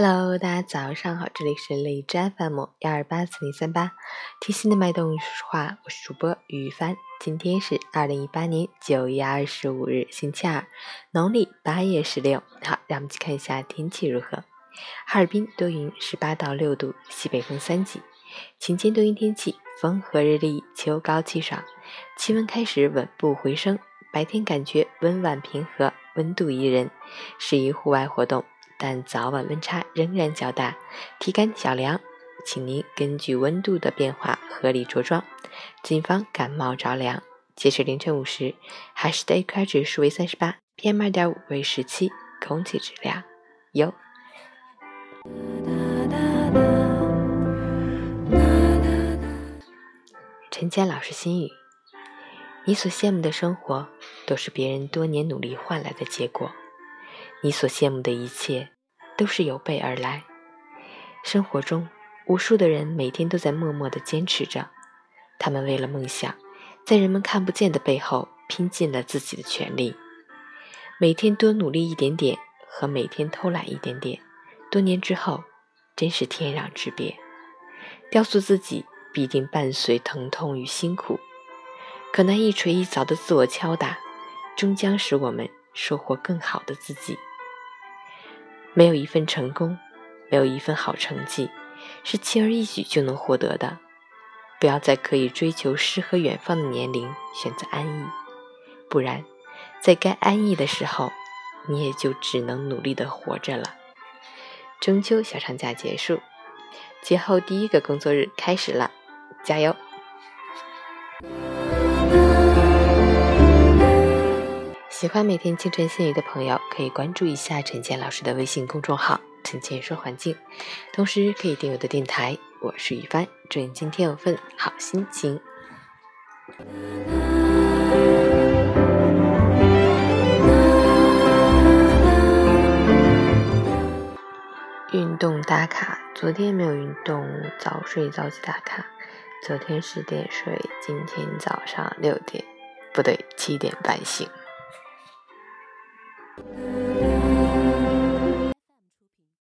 Hello，大家早上好，这里是荔枝 FM 幺二八四零三八，贴心的脉动说话，我是主播于帆。今天是二零一八年九月二十五日，星期二，农历八月十六。好，让我们去看一下天气如何。哈尔滨多云，十八到六度，西北风三级。晴间多云天气，风和日丽，秋高气爽，气温开始稳步回升。白天感觉温婉平和，温度宜人，适宜户外活动。但早晚温差仍然较大，体感小凉，请您根据温度的变化合理着装，谨防感冒着凉。截至凌晨五时，海市的 AQI 指数为三十八，PM 二点五为十七，空气质量优。陈坚老师心语：你所羡慕的生活，都是别人多年努力换来的结果。你所羡慕的一切，都是有备而来。生活中，无数的人每天都在默默的坚持着，他们为了梦想，在人们看不见的背后拼尽了自己的全力。每天多努力一点点，和每天偷懒一点点，多年之后，真是天壤之别。雕塑自己，必定伴随疼痛与辛苦，可那一锤一凿的自我敲打，终将使我们收获更好的自己。没有一份成功，没有一份好成绩，是轻而易举就能获得的。不要在可以追求诗和远方的年龄选择安逸，不然，在该安逸的时候，你也就只能努力的活着了。中秋小长假结束，节后第一个工作日开始了，加油！喜欢每天清晨心语的朋友，可以关注一下陈倩老师的微信公众号“陈倩说环境”，同时可以订阅我的电台。我是雨帆，祝你今天有份好心情。运动打卡，昨天没有运动，早睡早起打卡。昨天十点睡，今天早上六点，不对，七点半醒。Bye.